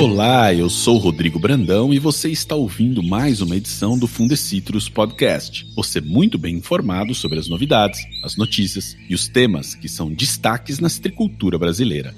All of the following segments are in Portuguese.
Olá, eu sou Rodrigo Brandão e você está ouvindo mais uma edição do Fundecitrus Podcast. Você muito bem informado sobre as novidades, as notícias e os temas que são destaques na citricultura brasileira.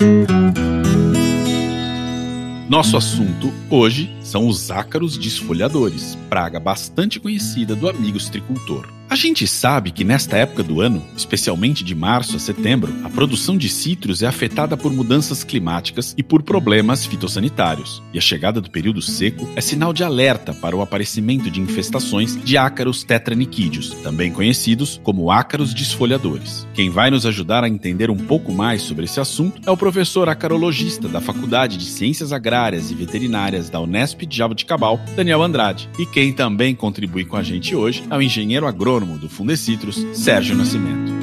Nosso assunto hoje são os ácaros desfolhadores, praga bastante conhecida do amigo citricultor. A gente sabe que nesta época do ano, especialmente de março a setembro, a produção de citros é afetada por mudanças climáticas e por problemas fitossanitários. E a chegada do período seco é sinal de alerta para o aparecimento de infestações de ácaros tetraniquídeos, também conhecidos como ácaros desfolhadores. Quem vai nos ajudar a entender um pouco mais sobre esse assunto é o professor acarologista da Faculdade de Ciências Agrárias e Veterinárias da Unesp de Jaboticabal, Daniel Andrade. E quem também contribui com a gente hoje é o engenheiro agrônomo do Fundecitrus, Sérgio Nascimento.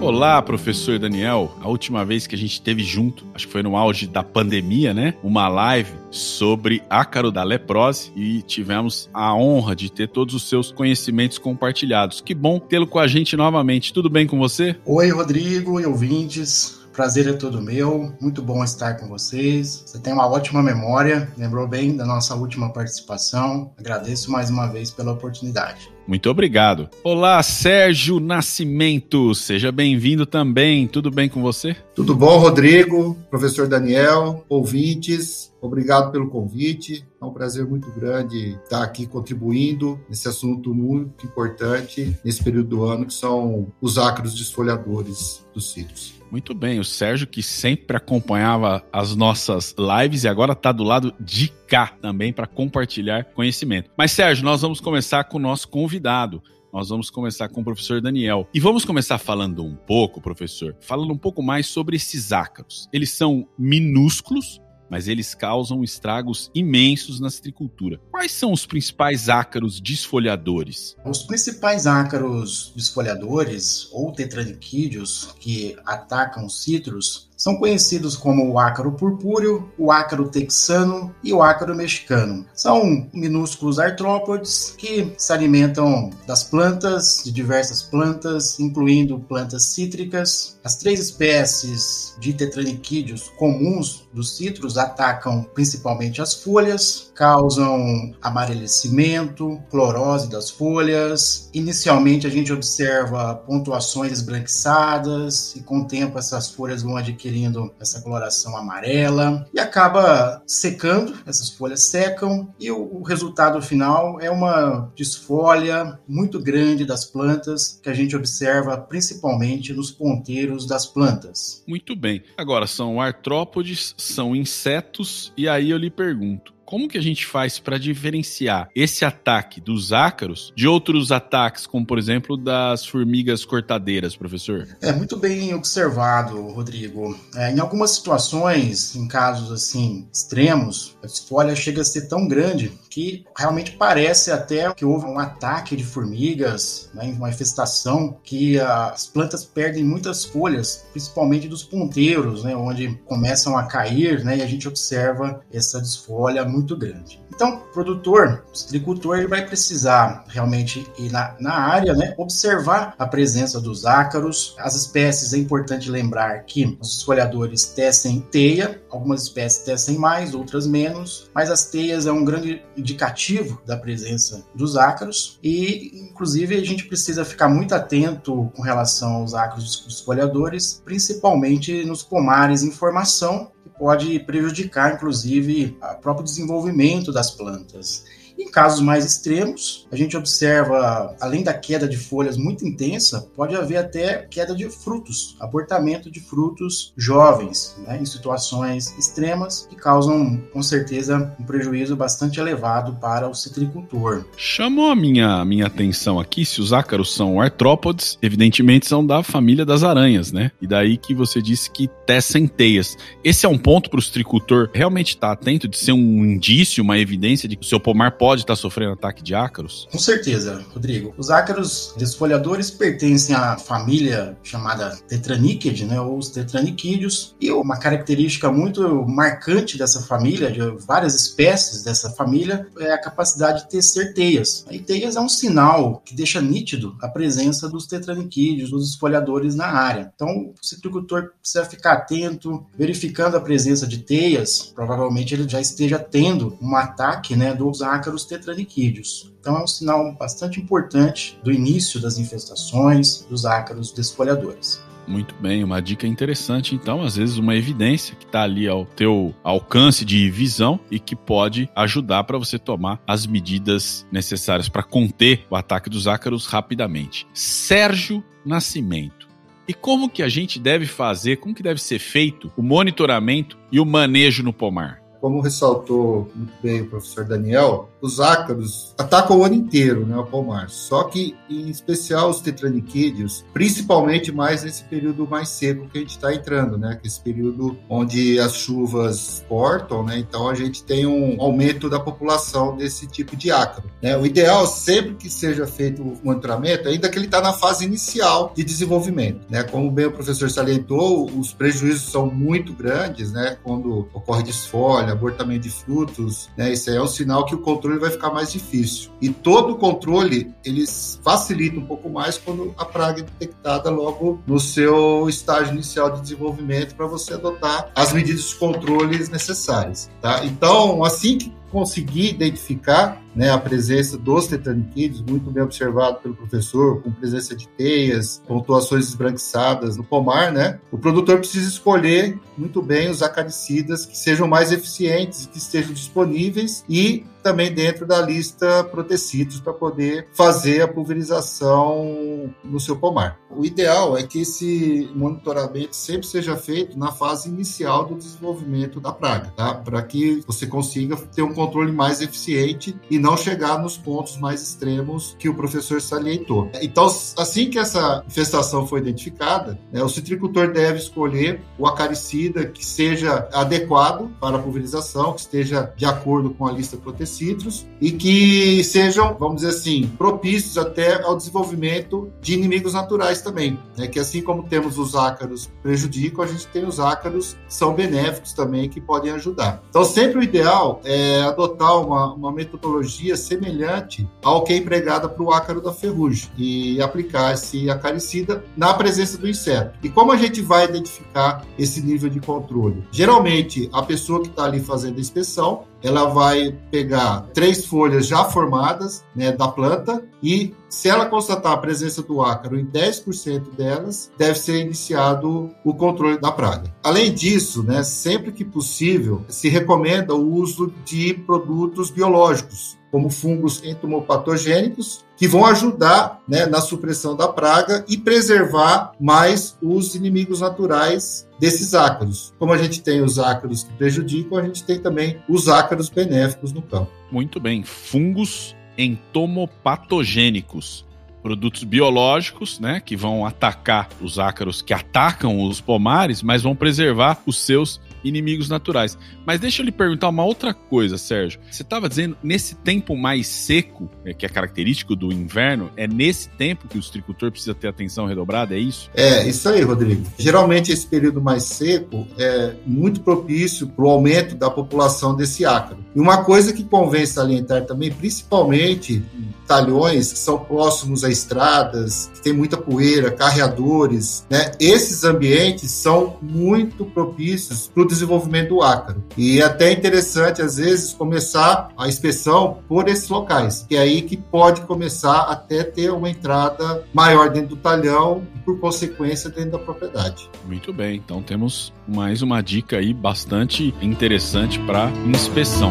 Olá, professor Daniel. A última vez que a gente esteve junto, acho que foi no auge da pandemia, né? Uma live sobre ácaro da leprose e tivemos a honra de ter todos os seus conhecimentos compartilhados. Que bom tê-lo com a gente novamente. Tudo bem com você? Oi, Rodrigo e ouvintes. Prazer é todo meu, muito bom estar com vocês. Você tem uma ótima memória, lembrou bem da nossa última participação. Agradeço mais uma vez pela oportunidade. Muito obrigado. Olá, Sérgio Nascimento, seja bem-vindo também. Tudo bem com você? Tudo bom, Rodrigo, professor Daniel, ouvintes. Obrigado pelo convite. É um prazer muito grande estar aqui contribuindo nesse assunto muito importante nesse período do ano, que são os ácaros desfolhadores dos cítricos. Muito bem, o Sérgio que sempre acompanhava as nossas lives e agora está do lado de cá também para compartilhar conhecimento. Mas Sérgio, nós vamos começar com o nosso convidado. Nós vamos começar com o professor Daniel. E vamos começar falando um pouco, professor, falando um pouco mais sobre esses ácaros. Eles são minúsculos, mas eles causam estragos imensos na citricultura. Quais são os principais ácaros desfolhadores? Os principais ácaros desfolhadores ou tetraniquídeos que atacam os citros são conhecidos como o ácaro purpúreo, o ácaro texano e o ácaro mexicano. São minúsculos artrópodes que se alimentam das plantas, de diversas plantas, incluindo plantas cítricas. As três espécies de tetraniquídeos comuns dos citros atacam principalmente as folhas, causam amarelecimento, clorose das folhas. Inicialmente a gente observa pontuações esbranquiçadas e com o tempo essas folhas vão adquirir adquirindo essa coloração amarela e acaba secando, essas folhas secam e o, o resultado final é uma desfolha muito grande das plantas que a gente observa principalmente nos ponteiros das plantas. Muito bem. Agora, são artrópodes, são insetos, e aí eu lhe pergunto: como que a gente faz para diferenciar esse ataque dos ácaros de outros ataques, como por exemplo das formigas cortadeiras, professor? É muito bem observado, Rodrigo. É, em algumas situações, em casos assim extremos, a folha chega a ser tão grande que realmente parece até que houve um ataque de formigas, né, uma infestação, que as plantas perdem muitas folhas, principalmente dos ponteiros, né, onde começam a cair, né, e a gente observa essa desfolha muito grande. Então, o produtor, o agricultor, ele vai precisar realmente ir na, na área, né, observar a presença dos ácaros. As espécies, é importante lembrar que os esfolhadores tecem teia, algumas espécies tecem mais, outras menos, mas as teias é um grande indicativo da presença dos ácaros e, inclusive, a gente precisa ficar muito atento com relação aos ácaros esfolhadores, principalmente nos pomares em formação pode prejudicar, inclusive, o próprio desenvolvimento das plantas. Em casos mais extremos, a gente observa, além da queda de folhas muito intensa, pode haver até queda de frutos, abortamento de frutos jovens, né, em situações extremas que causam, com certeza, um prejuízo bastante elevado para o citricultor. Chamou a minha, minha atenção aqui, se os ácaros são artrópodes, evidentemente são da família das aranhas, né? E daí que você disse que tecem teias. Esse é um ponto para o citricultor realmente estar tá atento de ser um indício, uma evidência de que o seu pomar pode pode estar tá sofrendo ataque de ácaros? Com certeza, Rodrigo. Os ácaros desfolhadores pertencem à família chamada Tetraníquide, né, ou os tetraniquídeos, e uma característica muito marcante dessa família, de várias espécies dessa família, é a capacidade de tecer teias. E teias é um sinal que deixa nítido a presença dos tetraniquídeos, dos esfolhadores na área. Então, o citricultor precisa ficar atento, verificando a presença de teias, provavelmente ele já esteja tendo um ataque né, dos ácaros tetraniquídeos. Então é um sinal bastante importante do início das infestações dos ácaros desfolhadores. Muito bem, uma dica interessante, então, às vezes uma evidência que está ali ao teu alcance de visão e que pode ajudar para você tomar as medidas necessárias para conter o ataque dos ácaros rapidamente. Sérgio Nascimento. E como que a gente deve fazer, como que deve ser feito o monitoramento e o manejo no pomar? Como ressaltou muito bem o professor Daniel, os ácaros atacam o ano inteiro, né, o pomar. Só que, em especial, os tetraniquídeos, principalmente mais nesse período mais seco que a gente está entrando, né, que é esse período onde as chuvas cortam, né, então a gente tem um aumento da população desse tipo de ácaro. Né. O ideal, sempre que seja feito o monitoramento, ainda que ele está na fase inicial de desenvolvimento, né, como bem o professor salientou, os prejuízos são muito grandes, né, quando ocorre desfolha, abortamento de frutos, né, isso aí é um sinal que o controle controle vai ficar mais difícil. E todo o controle, eles facilita um pouco mais quando a praga é detectada logo no seu estágio inicial de desenvolvimento para você adotar as medidas de controles necessárias, tá? Então, assim que conseguir identificar né, a presença dos tetaniquídeos, muito bem observado pelo professor, com presença de teias, pontuações esbranquiçadas no pomar, né? O produtor precisa escolher muito bem os acaricidas que sejam mais eficientes, que estejam disponíveis e também dentro da lista protecidos para poder fazer a pulverização no seu pomar. O ideal é que esse monitoramento sempre seja feito na fase inicial do desenvolvimento da praga, tá? Para que você consiga ter um controle mais eficiente e não chegar nos pontos mais extremos que o professor salientou. Então, assim que essa infestação foi identificada, né, o citricultor deve escolher o acaricida que seja adequado para a pulverização, que esteja de acordo com a lista Protecitros e que sejam, vamos dizer assim, propícios até ao desenvolvimento de inimigos naturais também. Né, que assim como temos os ácaros prejudicam, a gente tem os ácaros que são benéficos também, que podem ajudar. Então, sempre o ideal é adotar uma, uma metodologia semelhante ao que é empregada para o ácaro da ferrugem e aplicar esse acaricida na presença do inseto. E como a gente vai identificar esse nível de controle? Geralmente, a pessoa que está ali fazendo a inspeção, ela vai pegar três folhas já formadas né, da planta e se ela constatar a presença do ácaro em 10% delas, deve ser iniciado o controle da praga. Além disso, né, sempre que possível, se recomenda o uso de produtos biológicos, como fungos entomopatogênicos, que vão ajudar né, na supressão da praga e preservar mais os inimigos naturais desses ácaros. Como a gente tem os ácaros que prejudicam, a gente tem também os ácaros benéficos no campo. Muito bem. Fungos entomopatogênicos produtos biológicos, né, que vão atacar os ácaros que atacam os pomares, mas vão preservar os seus inimigos naturais. Mas deixa eu lhe perguntar uma outra coisa, Sérgio. Você estava dizendo, nesse tempo mais seco, né, que é característico do inverno, é nesse tempo que o agricultor precisa ter atenção redobrada, é isso? É, isso aí, Rodrigo. Geralmente esse período mais seco é muito propício para o aumento da população desse ácaro. E uma coisa que convém salientar também, principalmente talhões que são próximos a estradas, que tem muita poeira, carreadores, né? Esses ambientes são muito propícios para o desenvolvimento do ácaro. E é até interessante, às vezes, começar a inspeção por esses locais, que é aí que pode começar até ter uma entrada maior dentro do talhão e, por consequência, dentro da propriedade. Muito bem, então temos mais uma dica aí bastante interessante para inspeção.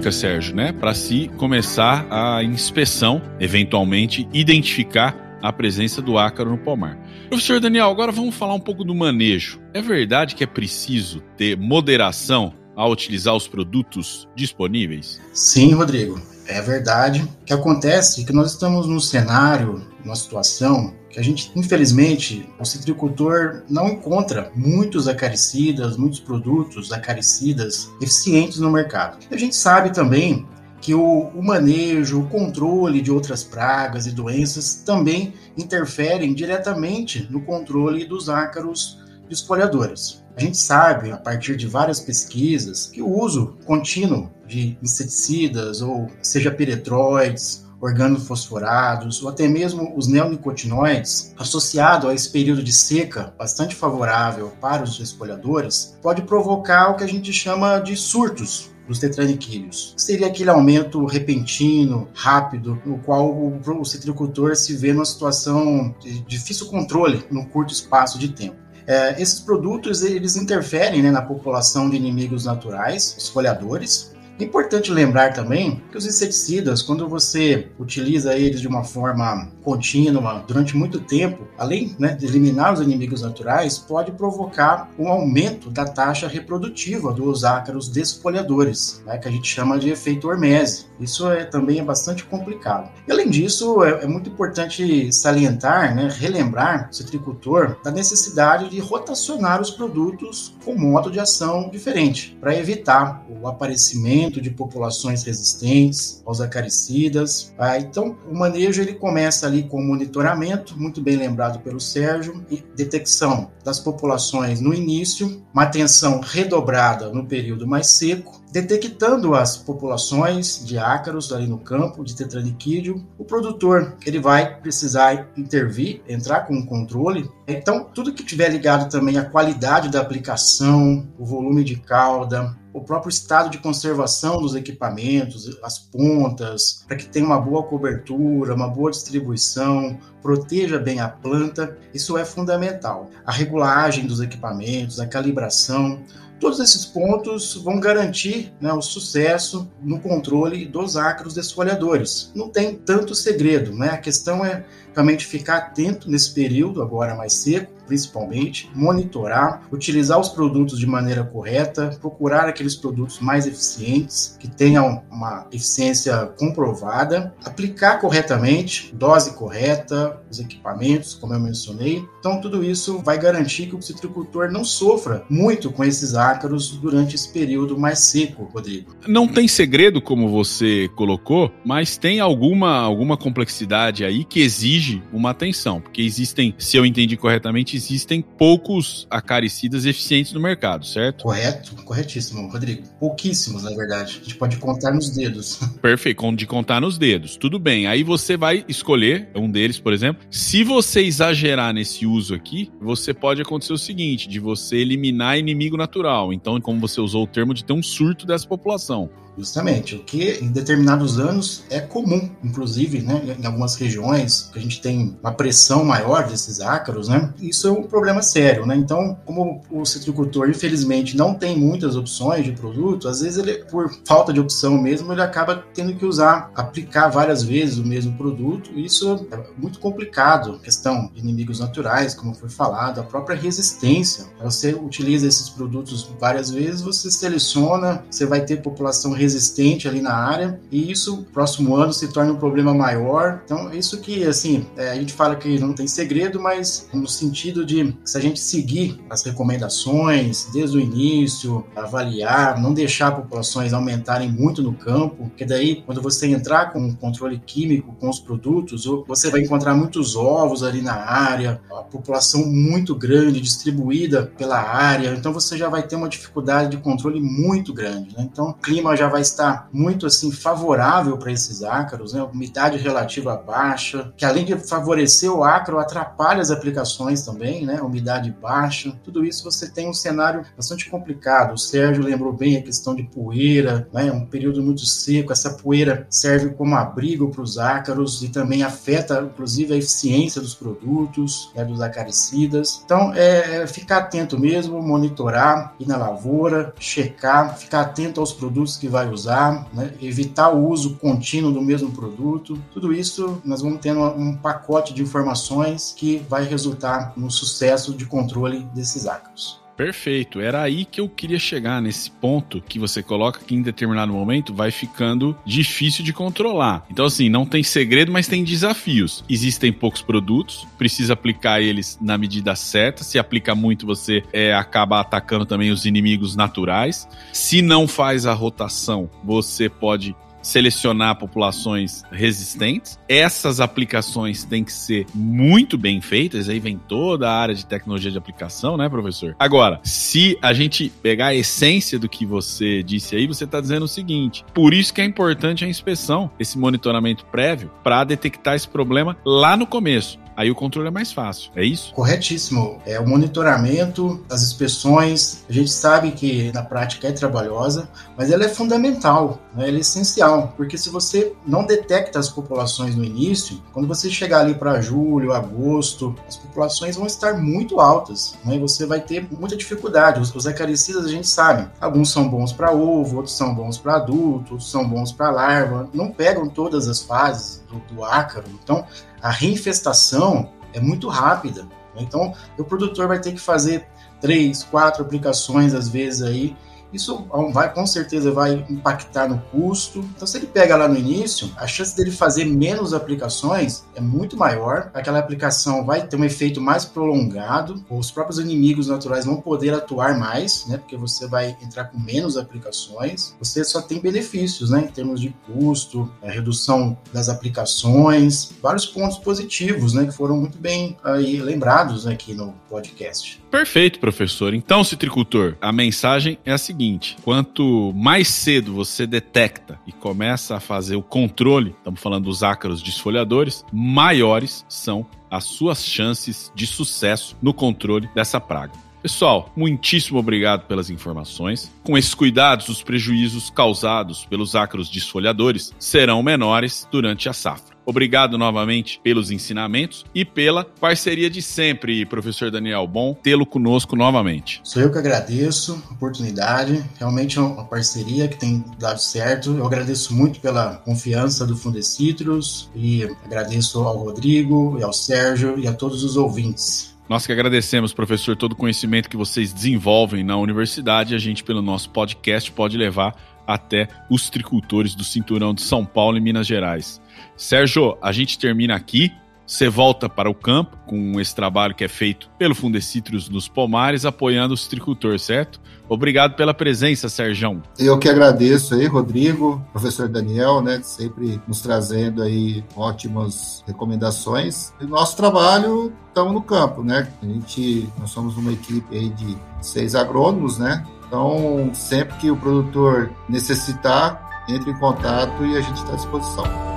Dica, Sérgio, né, para se começar a inspeção, eventualmente identificar a presença do ácaro no pomar. Professor Daniel, agora vamos falar um pouco do manejo. É verdade que é preciso ter moderação ao utilizar os produtos disponíveis? Sim, Rodrigo É verdade. O que acontece é que nós estamos num cenário, numa situação que a gente, infelizmente, o citricultor não encontra muitos acaricidas, muitos produtos acaricidas eficientes no mercado. A gente sabe também que o, o, manejo, o controle de outras pragas e doenças também interferem diretamente no controle dos ácaros espolhadores. A gente sabe, a partir de várias pesquisas, que o uso contínuo de inseticidas, ou seja piretroides, organofosforados ou até mesmo os neonicotinoides, associado a esse período de seca bastante favorável para os espolhadores, pode provocar o que a gente chama de surtos dos tetraniquídeos. Seria aquele aumento repentino, rápido, no qual o, o citricultor se vê numa situação de difícil controle num curto espaço de tempo. É, esses produtos eles interferem né, na população de inimigos naturais, esfoliadores, é importante lembrar também que os inseticidas, quando você utiliza eles de uma forma contínua durante muito tempo, além né, de eliminar os inimigos naturais, pode provocar um aumento da taxa reprodutiva dos ácaros desfolhadores, né, que a gente chama de efeito hormese. Isso é, também é bastante complicado. E, além disso, é, é muito importante salientar, né, relembrar o citricultor da necessidade de rotacionar os produtos com modo de ação diferente, para evitar o aparecimento aumento de populações resistentes aos acaricidas. Ah, então, o manejo ele começa ali com monitoramento, muito bem lembrado pelo Sérgio, e detecção das populações no início, uma atenção redobrada no período mais seco, detectando as populações de ácaros ali no campo, de tetraniquídeo, o produtor ele vai precisar intervir, entrar com um controle. Então, tudo que tiver ligado também à qualidade da aplicação, o volume de cauda, o próprio estado de conservação dos equipamentos, as pontas, para que tenha uma boa cobertura, uma boa distribuição, proteja bem a planta, isso é fundamental. A regulagem dos equipamentos, a calibração, Todos esses pontos vão garantir né, o sucesso no controle dos ácaros desfolhadores. Não tem tanto segredo, né? A questão é realmente ficar atento nesse período, agora mais seco, principalmente, monitorar, utilizar os produtos de maneira correta, procurar aqueles produtos mais eficientes, que tenham uma eficiência comprovada, aplicar corretamente, dose correta, os equipamentos, como eu mencionei. Então, tudo isso vai garantir que o citricultor não sofra muito com esses ácaros durante esse período mais seco, Rodrigo. Não tem segredo, como você colocou, mas tem alguma, alguma complexidade aí que exige uma atenção, porque existem, se eu entendi corretamente, existem poucos acaricidas eficientes no mercado, certo? Correto, corretíssimo, Rodrigo. Pouquíssimos, na verdade. A gente pode contar nos dedos. Perfeito, de contar nos dedos. Tudo bem. Aí você vai escolher um deles, por exemplo. Se você exagerar nesse uso aqui, você pode acontecer o seguinte: de você eliminar inimigo natural. Então, como você usou o termo de ter um surto dessa população. Justamente, o que em determinados anos é comum, inclusive, né, em algumas regiões que a gente tem uma pressão maior desses ácaros, né, isso é um problema sério, né, então, como o citricultor, infelizmente, não tem muitas opções de produto, às vezes ele, por falta de opção mesmo, ele acaba tendo que usar, aplicar várias vezes o mesmo produto, isso é muito complicado, questão de inimigos naturais, como foi falado, a própria resistência, você utiliza esses produtos várias vezes, você seleciona, você vai ter população resistente resistente ali na área e isso próximo ano se torna um problema maior. Então, isso que assim, é, a gente fala que não tem segredo, mas no sentido de se a gente seguir as recomendações desde o início, avaliar, não deixar populações aumentarem muito no campo, porque daí quando você entrar com um controle químico com os produtos, você vai encontrar muitos ovos ali na área, a população muito grande distribuída pela área, então você já vai ter uma dificuldade de controle muito grande. Né? Então, o clima já vai estar muito assim favorável para esses ácaros, né? umidade relativa baixa, que além de favorecer o ácaro, atrapalha as aplicações também, né? umidade baixa. Tudo isso você tem um cenário bastante complicado. O Sérgio lembrou bem a questão de poeira, né? um período muito seco. Essa poeira serve como abrigo para os ácaros e também afeta, inclusive, a eficiência dos produtos, né? dos acaricidas. Então, é, é ficar atento mesmo, monitorar, ir na lavoura, checar, ficar atento aos produtos que vai usar, né? evitar o uso contínuo do mesmo produto. Tudo isso nós vamos tendo um pacote de informações que vai resultar no sucesso de controle desses ácaros. Perfeito. Era aí que eu queria chegar nesse ponto que você coloca que em determinado momento vai ficando difícil de controlar. Então, assim, não tem segredo, mas tem desafios. Existem poucos produtos, precisa aplicar eles na medida certa. Se aplica muito, você é, acaba atacando também os inimigos naturais. Se não faz a rotação, você pode selecionar populações resistentes. Essas aplicações têm que ser muito bem feitas, aí vem toda a área de tecnologia de aplicação, né, professor? Agora, se a gente pegar a essência do que você disse aí, você está dizendo o seguinte: por isso que é importante a inspeção, esse monitoramento prévio, para detectar esse problema lá no começo. Aí o controle é mais fácil, é isso? Corretíssimo. É o monitoramento, as inspeções. A gente sabe que na prática é trabalhosa, mas ela é fundamental, né? ela é essencial, porque se você não detecta as populações no início, quando você chegar ali para julho, agosto, as populações vão estar muito altas, né? E você vai ter muita dificuldade. Os, os acaricidas a gente sabe, alguns são bons para ovo, outros são bons para adulto, outros são bons para larva. Não pegam todas as fases do, do ácaro. Então, a reinfestação é muito rápida. Né? Então, o produtor vai ter que fazer três, quatro aplicações às vezes aí isso vai com certeza vai impactar no custo. Então, se ele pega lá no início, a chance dele fazer menos aplicações é muito maior. Aquela aplicação vai ter um efeito mais prolongado. Os próprios inimigos naturais vão poder atuar mais, né? Porque você vai entrar com menos aplicações. Você só tem benefícios, né? Em termos de custo, redução das aplicações, vários pontos positivos, né? Que foram muito bem aí lembrados aqui no podcast. Perfeito, professor. Então, citricultor, a mensagem é a seguinte: quanto mais cedo você detecta e começa a fazer o controle, estamos falando dos ácaros desfolhadores, maiores são as suas chances de sucesso no controle dessa praga. Pessoal, muitíssimo obrigado pelas informações. Com esses cuidados, os prejuízos causados pelos ácaros desfolhadores serão menores durante a safra. Obrigado novamente pelos ensinamentos e pela parceria de sempre, professor Daniel. Bom tê-lo conosco novamente. Sou eu que agradeço a oportunidade. Realmente é uma parceria que tem dado certo. Eu agradeço muito pela confiança do Fundecitrus e agradeço ao Rodrigo e ao Sérgio e a todos os ouvintes. Nós que agradecemos, professor, todo o conhecimento que vocês desenvolvem na universidade. A gente, pelo nosso podcast, pode levar até os tricultores do cinturão de São Paulo e Minas Gerais. Sérgio, a gente termina aqui. Você volta para o campo com esse trabalho que é feito pelo Fundecitrus nos Pomares, apoiando o citricultor, certo? Obrigado pela presença, Sérgio. Eu que agradeço aí, Rodrigo, professor Daniel, né, sempre nos trazendo aí ótimas recomendações. E nosso trabalho estamos no campo, né? A gente, nós somos uma equipe aí de seis agrônomos, né? Então, sempre que o produtor necessitar, entre em contato e a gente está à disposição.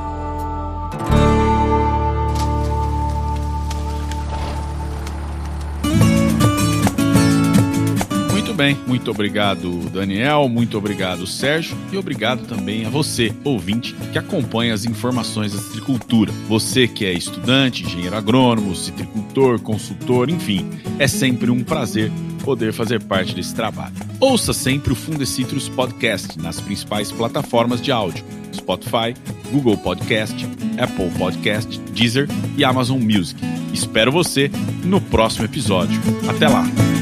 Muito bem, muito obrigado, Daniel, muito obrigado, Sérgio, e obrigado também a você, ouvinte, que acompanha as informações da citricultura. Você que é estudante, engenheiro agrônomo, citricultor, consultor, enfim, é sempre um prazer poder fazer parte desse trabalho. Ouça sempre o Fundecitrus Podcast nas principais plataformas de áudio: Spotify, Google Podcast, Apple Podcast, Deezer e Amazon Music. Espero você no próximo episódio. Até lá!